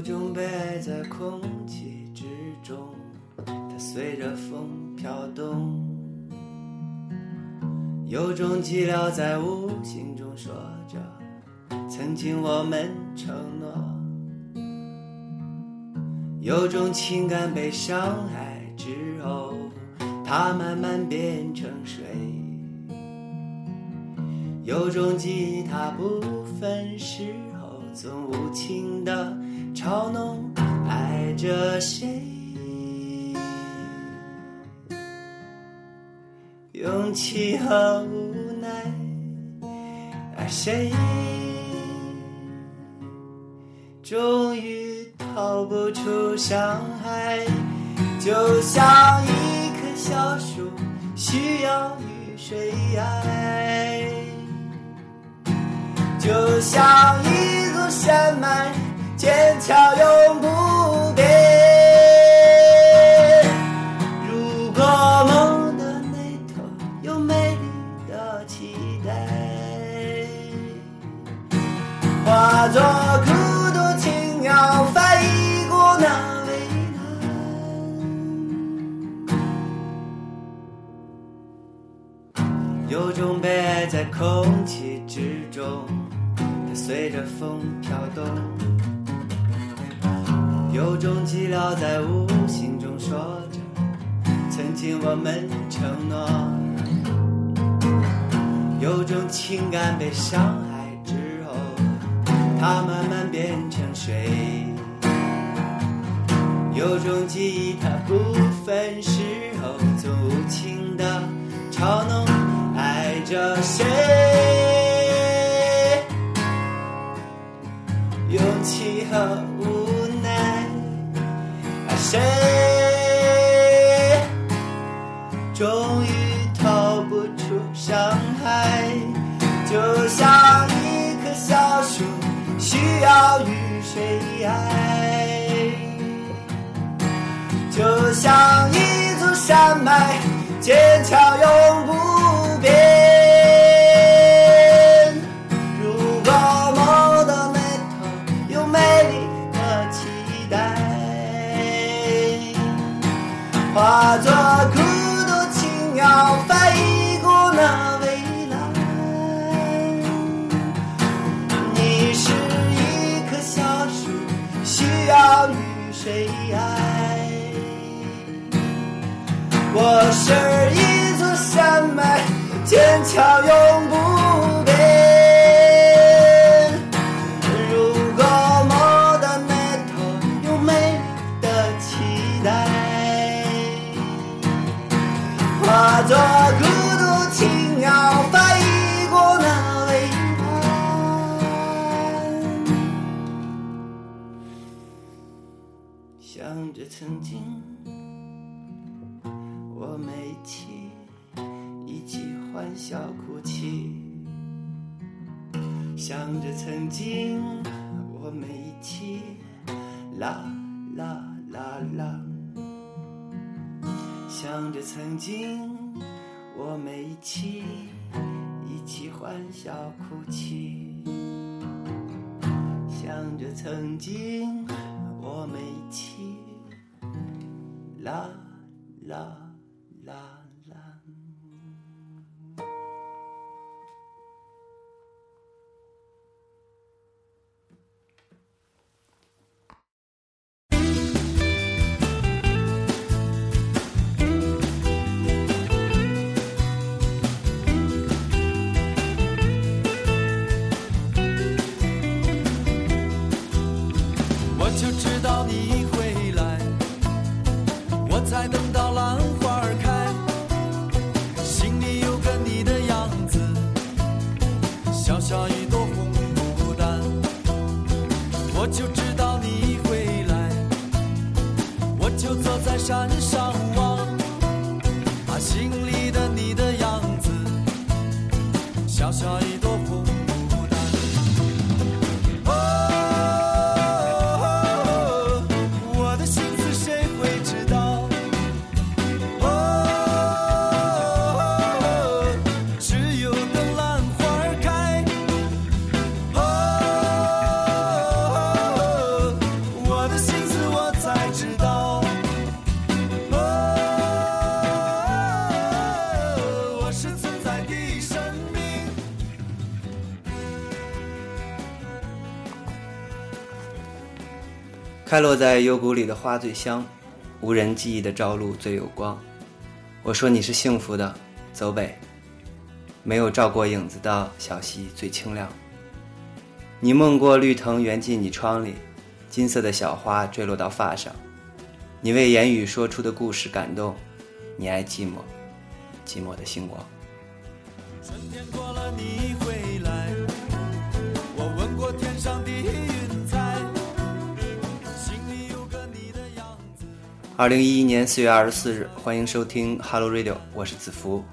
有种悲哀在空气之中，它随着风飘动；有种寂寥在无形中说着，曾经我们承诺；有种情感被伤害之后，它慢慢变成水；有种记忆它不分时候，总无情的。嘲弄爱着谁？勇气和无奈，爱谁？终于逃不出伤害，就像一棵小树，需要雨水爱，就像一座山脉。坚强永不变。如果梦的那头有美丽的期待，化作孤独青鸟飞过那蔚蓝。有种悲哀在空气之中，它随着风种寂寥在无形中说着，曾经我们承诺；有种情感被伤害之后，它慢慢变成水；有种记忆它不分时候，总无情的嘲弄爱着谁。谁终于逃不出伤害？就像一棵小树需要雨水爱，就像一座山脉坚强永不我是一座山脉坚强永不变如果梦的那头有美丽的期待化作孤独青鸟飞过那蔚蓝想着曾经起一起欢笑哭泣，想着曾经我们一起啦啦啦啦。想着曾经，我们一起一起欢笑哭泣。想着曾经，我们一起啦啦大浪我就知道你会来，我才等到浪。脚下一朵红牡丹，我就知道你回来，我就坐在山上望，把心里的你的样子，小小。开落在幽谷里的花最香，无人记忆的朝露最有光。我说你是幸福的，走北。没有照过影子的小溪最清亮。你梦过绿藤圆进你窗里，金色的小花坠落到发上。你为言语说出的故事感动，你爱寂寞，寂寞的星光。春天过了你会二零一一年四月二十四日，欢迎收听 Hello Radio，我是子福。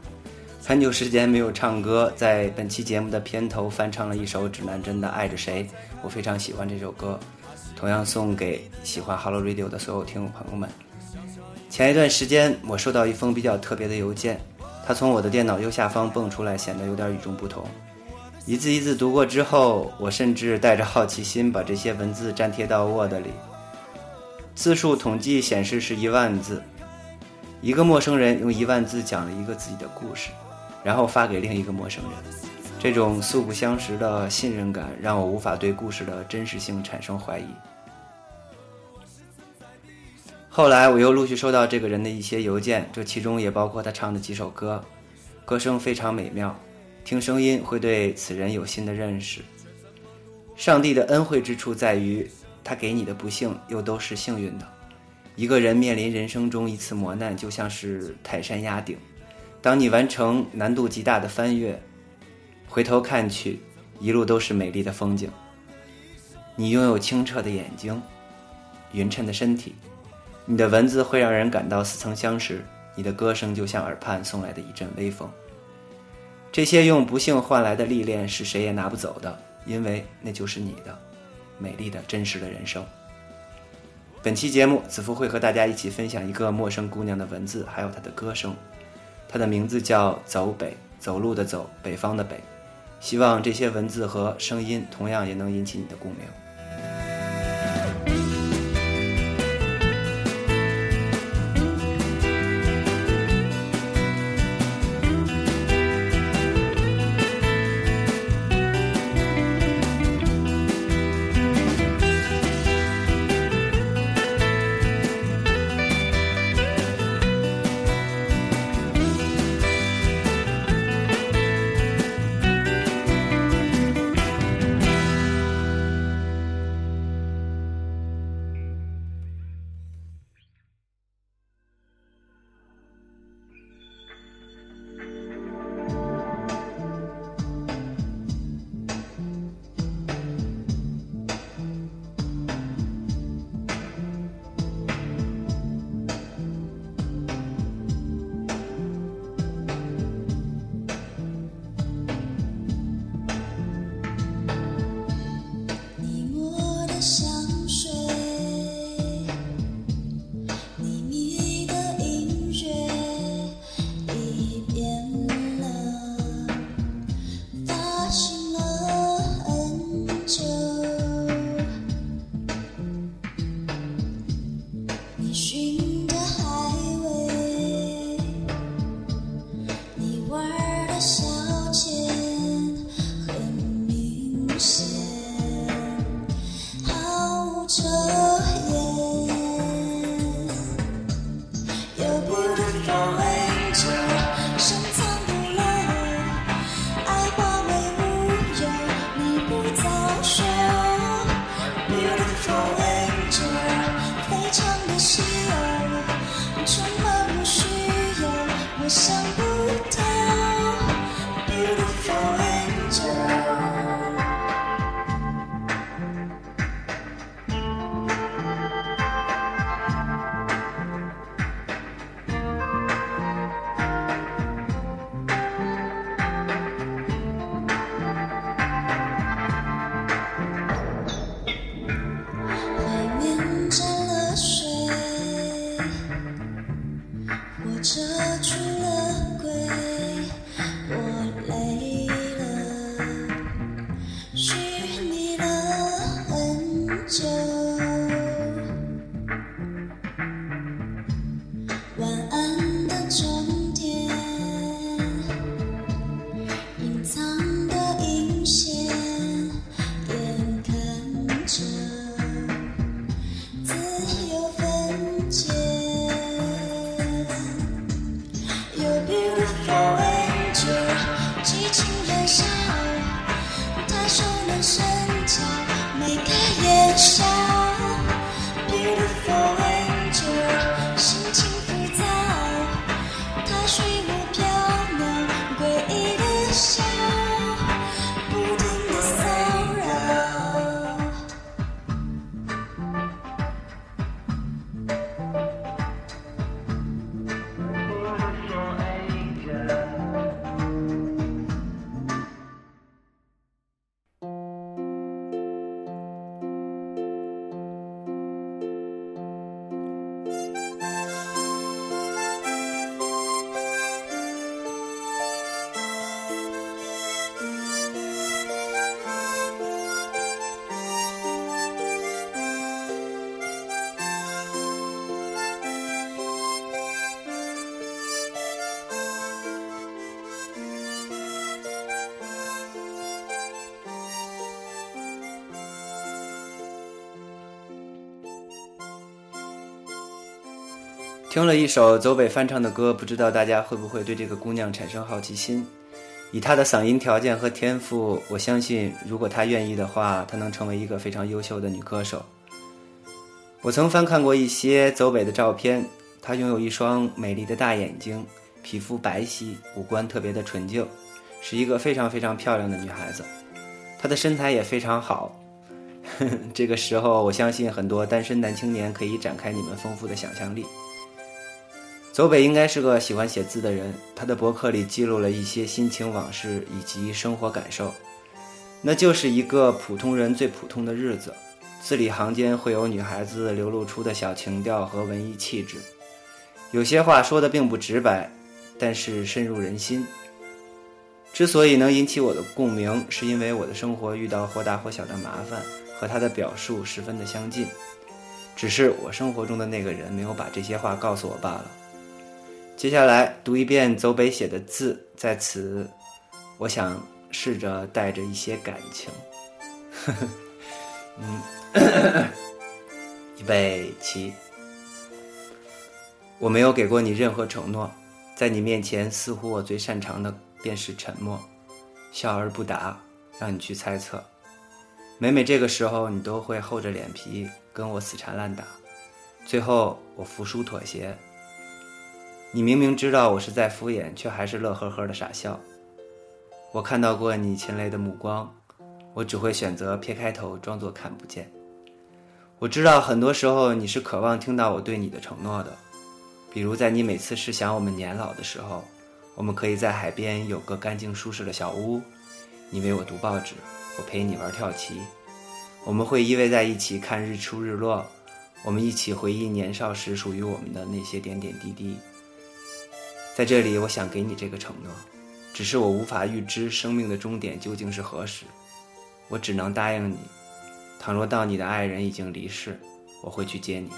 很久时间没有唱歌，在本期节目的片头翻唱了一首指南针的《爱着谁》，我非常喜欢这首歌，同样送给喜欢 Hello Radio 的所有听众朋友们。前一段时间，我收到一封比较特别的邮件，它从我的电脑右下方蹦出来，显得有点与众不同。一字一字读过之后，我甚至带着好奇心把这些文字粘贴到 Word 里。字数统计显示是一万字，一个陌生人用一万字讲了一个自己的故事。然后发给另一个陌生人，这种素不相识的信任感让我无法对故事的真实性产生怀疑。后来我又陆续收到这个人的一些邮件，这其中也包括他唱的几首歌，歌声非常美妙，听声音会对此人有新的认识。上帝的恩惠之处在于，他给你的不幸又都是幸运的。一个人面临人生中一次磨难，就像是泰山压顶。当你完成难度极大的翻越，回头看去，一路都是美丽的风景。你拥有清澈的眼睛，匀称的身体，你的文字会让人感到似曾相识，你的歌声就像耳畔送来的一阵微风。这些用不幸换来的历练是谁也拿不走的，因为那就是你的美丽的真实的人生。本期节目，子夫会和大家一起分享一个陌生姑娘的文字，还有她的歌声。她的名字叫“走北”，走路的走，北方的北。希望这些文字和声音同样也能引起你的共鸣。word. 听了一首走北翻唱的歌，不知道大家会不会对这个姑娘产生好奇心？以她的嗓音条件和天赋，我相信如果她愿意的话，她能成为一个非常优秀的女歌手。我曾翻看过一些走北的照片，她拥有一双美丽的大眼睛，皮肤白皙，五官特别的纯净，是一个非常非常漂亮的女孩子。她的身材也非常好。这个时候，我相信很多单身男青年可以展开你们丰富的想象力。走北应该是个喜欢写字的人，他的博客里记录了一些心情往事以及生活感受，那就是一个普通人最普通的日子，字里行间会有女孩子流露出的小情调和文艺气质，有些话说的并不直白，但是深入人心。之所以能引起我的共鸣，是因为我的生活遇到或大或小的麻烦，和他的表述十分的相近，只是我生活中的那个人没有把这些话告诉我罢了。接下来读一遍走北写的字，在此，我想试着带着一些感情。嗯，预备起。我没有给过你任何承诺，在你面前，似乎我最擅长的便是沉默，笑而不答，让你去猜测。每每这个时候，你都会厚着脸皮跟我死缠烂打，最后我服输妥协。你明明知道我是在敷衍，却还是乐呵呵的傻笑。我看到过你噙泪的目光，我只会选择撇开头，装作看不见。我知道很多时候你是渴望听到我对你的承诺的，比如在你每次试想我们年老的时候，我们可以在海边有个干净舒适的小屋，你为我读报纸，我陪你玩跳棋，我们会依偎在一起看日出日落，我们一起回忆年少时属于我们的那些点点滴滴。在这里，我想给你这个承诺，只是我无法预知生命的终点究竟是何时，我只能答应你，倘若到你的爱人已经离世，我会去接你。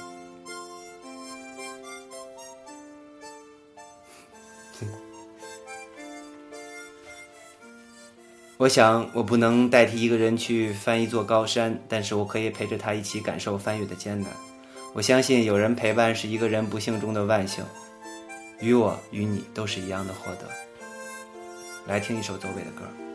我想，我不能代替一个人去翻一座高山，但是我可以陪着他一起感受翻越的艰难。我相信，有人陪伴是一个人不幸中的万幸。与我与你都是一样的获得。来听一首走北的歌。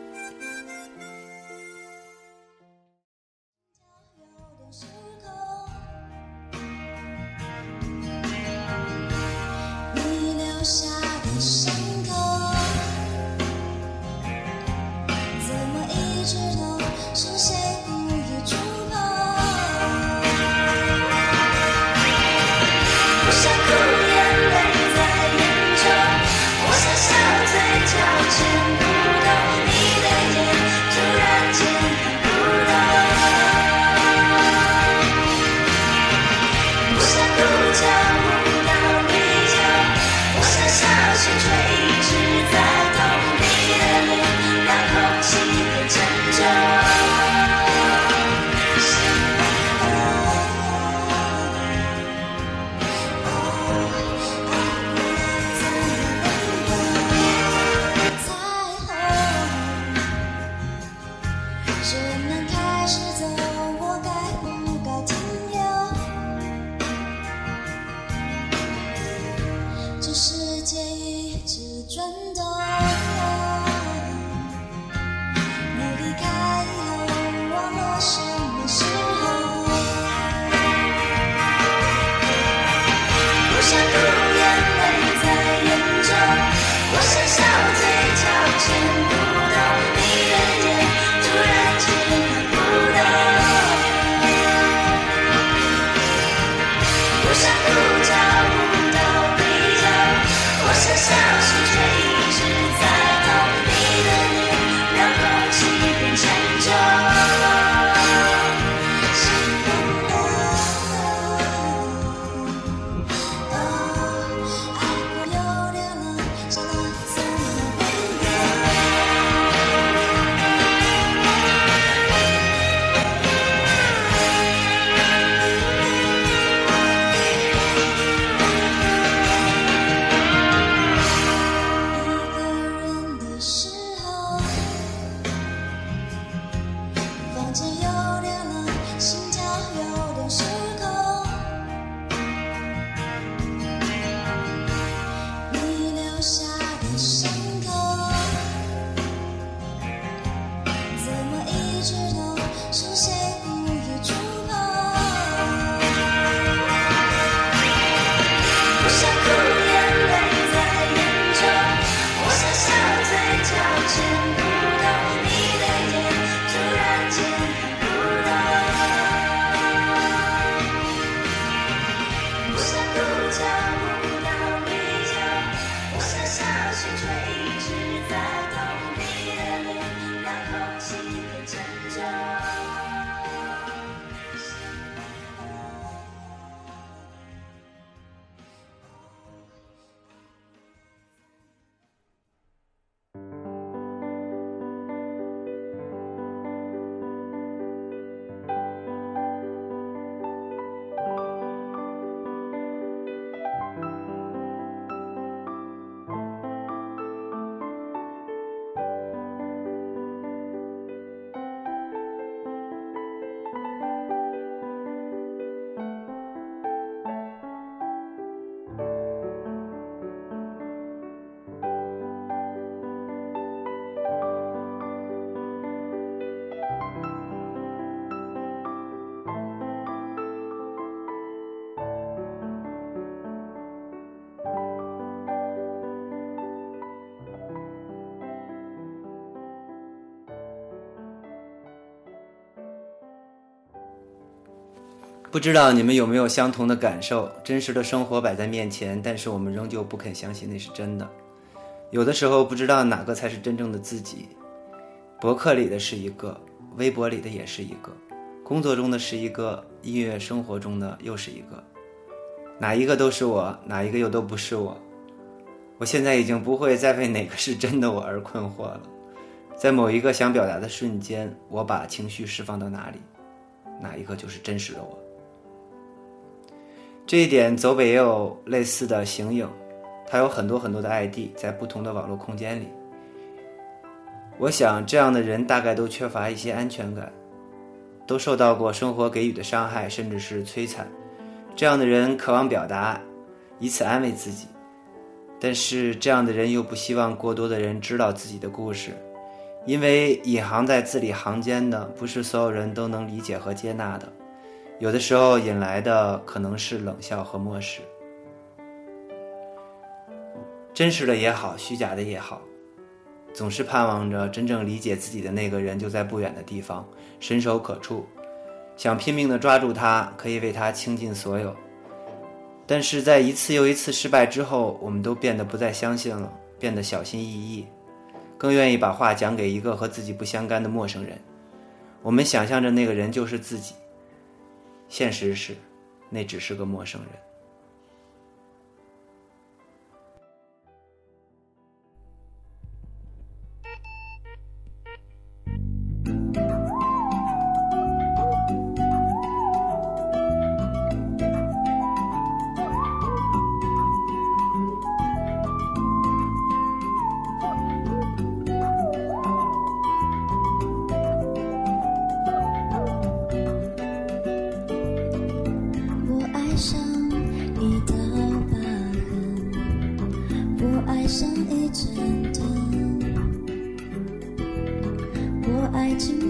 不知道你们有没有相同的感受？真实的生活摆在面前，但是我们仍旧不肯相信那是真的。有的时候不知道哪个才是真正的自己。博客里的是一个，微博里的也是一个，工作中的是一个，音乐生活中的又是一个。哪一个都是我，哪一个又都不是我。我现在已经不会再为哪个是真的我而困惑了。在某一个想表达的瞬间，我把情绪释放到哪里，哪一个就是真实的我。这一点，走北也有类似的形影，他有很多很多的 ID 在不同的网络空间里。我想，这样的人大概都缺乏一些安全感，都受到过生活给予的伤害，甚至是摧残。这样的人渴望表达，以此安慰自己，但是这样的人又不希望过多的人知道自己的故事，因为隐含在字里行间的，不是所有人都能理解和接纳的。有的时候引来的可能是冷笑和漠视，真实的也好，虚假的也好，总是盼望着真正理解自己的那个人就在不远的地方，伸手可触，想拼命的抓住他，可以为他倾尽所有。但是在一次又一次失败之后，我们都变得不再相信了，变得小心翼翼，更愿意把话讲给一个和自己不相干的陌生人。我们想象着那个人就是自己。现实是，那只是个陌生人。上一道疤痕我爱上一盏灯我爱情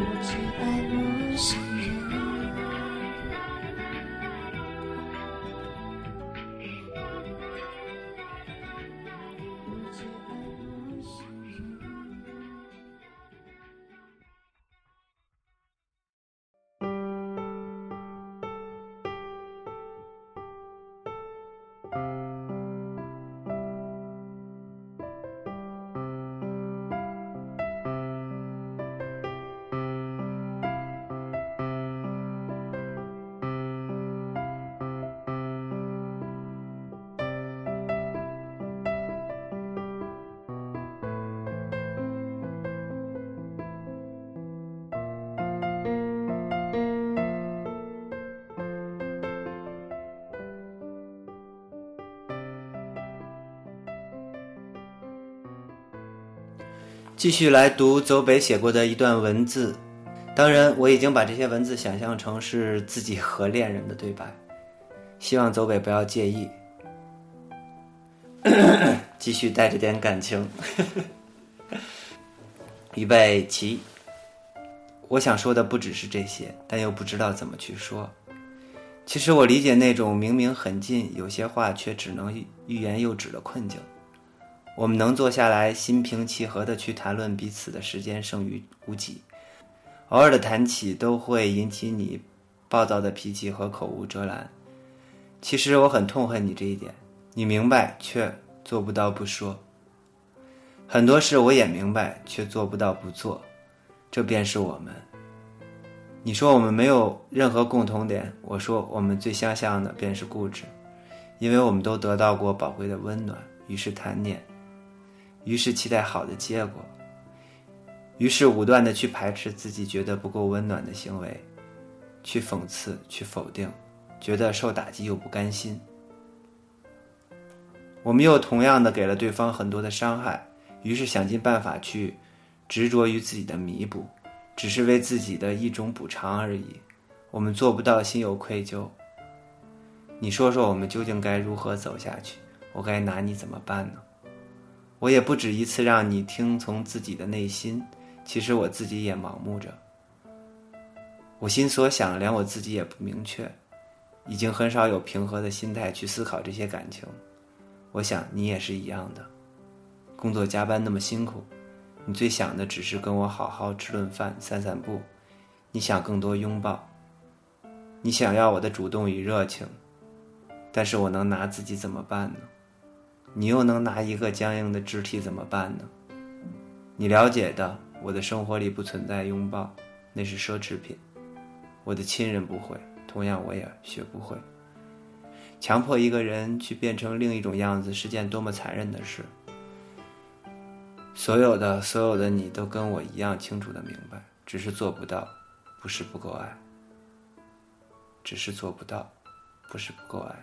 不去爱我。继续来读走北写过的一段文字，当然我已经把这些文字想象成是自己和恋人的对白，希望走北不要介意。继续带着点感情，预备起。我想说的不只是这些，但又不知道怎么去说。其实我理解那种明明很近，有些话却只能欲言又止的困境。我们能坐下来心平气和地去谈论彼此的时间剩余无几，偶尔的谈起都会引起你暴躁的脾气和口无遮拦。其实我很痛恨你这一点，你明白却做不到不说。很多事我也明白，却做不到不做，这便是我们。你说我们没有任何共同点，我说我们最相像的便是固执，因为我们都得到过宝贵的温暖，于是贪念。于是期待好的结果，于是武断的去排斥自己觉得不够温暖的行为，去讽刺，去否定，觉得受打击又不甘心。我们又同样的给了对方很多的伤害，于是想尽办法去执着于自己的弥补，只是为自己的一种补偿而已。我们做不到心有愧疚。你说说，我们究竟该如何走下去？我该拿你怎么办呢？我也不止一次让你听从自己的内心，其实我自己也盲目着。我心所想，连我自己也不明确，已经很少有平和的心态去思考这些感情。我想你也是一样的，工作加班那么辛苦，你最想的只是跟我好好吃顿饭、散散步，你想更多拥抱，你想要我的主动与热情，但是我能拿自己怎么办呢？你又能拿一个僵硬的肢体怎么办呢？你了解的，我的生活里不存在拥抱，那是奢侈品。我的亲人不会，同样我也学不会。强迫一个人去变成另一种样子，是件多么残忍的事。所有的，所有的，你都跟我一样清楚的明白，只是做不到，不是不够爱。只是做不到，不是不够爱。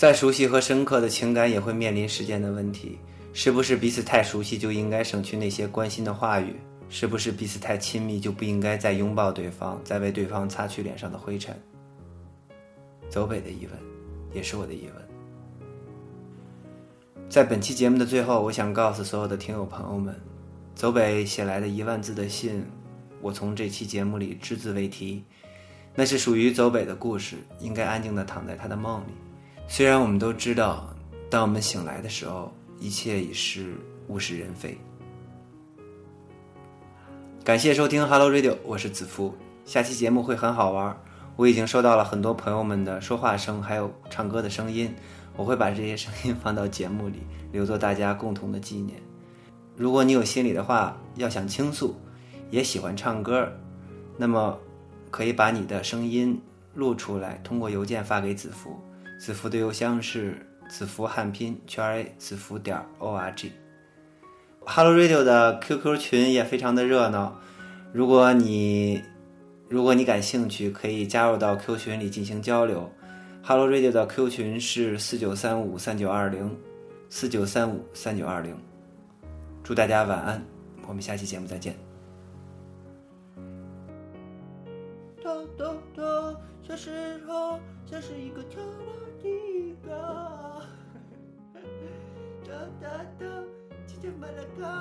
再熟悉和深刻的情感，也会面临时间的问题。是不是彼此太熟悉就应该省去那些关心的话语？是不是彼此太亲密就不应该再拥抱对方，再为对方擦去脸上的灰尘？走北的疑问，也是我的疑问。在本期节目的最后，我想告诉所有的听友朋友们，走北写来的一万字的信，我从这期节目里只字未提。那是属于走北的故事，应该安静的躺在他的梦里。虽然我们都知道，当我们醒来的时候。一切已是物是人非。感谢收听 Hello Radio，我是子夫。下期节目会很好玩，我已经收到了很多朋友们的说话声，还有唱歌的声音，我会把这些声音放到节目里，留作大家共同的纪念。如果你有心里的话要想倾诉，也喜欢唱歌，那么可以把你的声音录出来，通过邮件发给子福。子福的邮箱是。子服汉拼圈 A 子服点 O R G，Hello Radio 的 QQ 群也非常的热闹。如果你如果你感兴趣，可以加入到 Q 群里进行交流。Hello Radio 的 Q 群是四九三五三九二零四九三五三九二零。祝大家晚安，我们下期节目再见。小时候像是一个跳舞 Tita. Ta ta ta. Tita Malaka.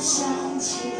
想起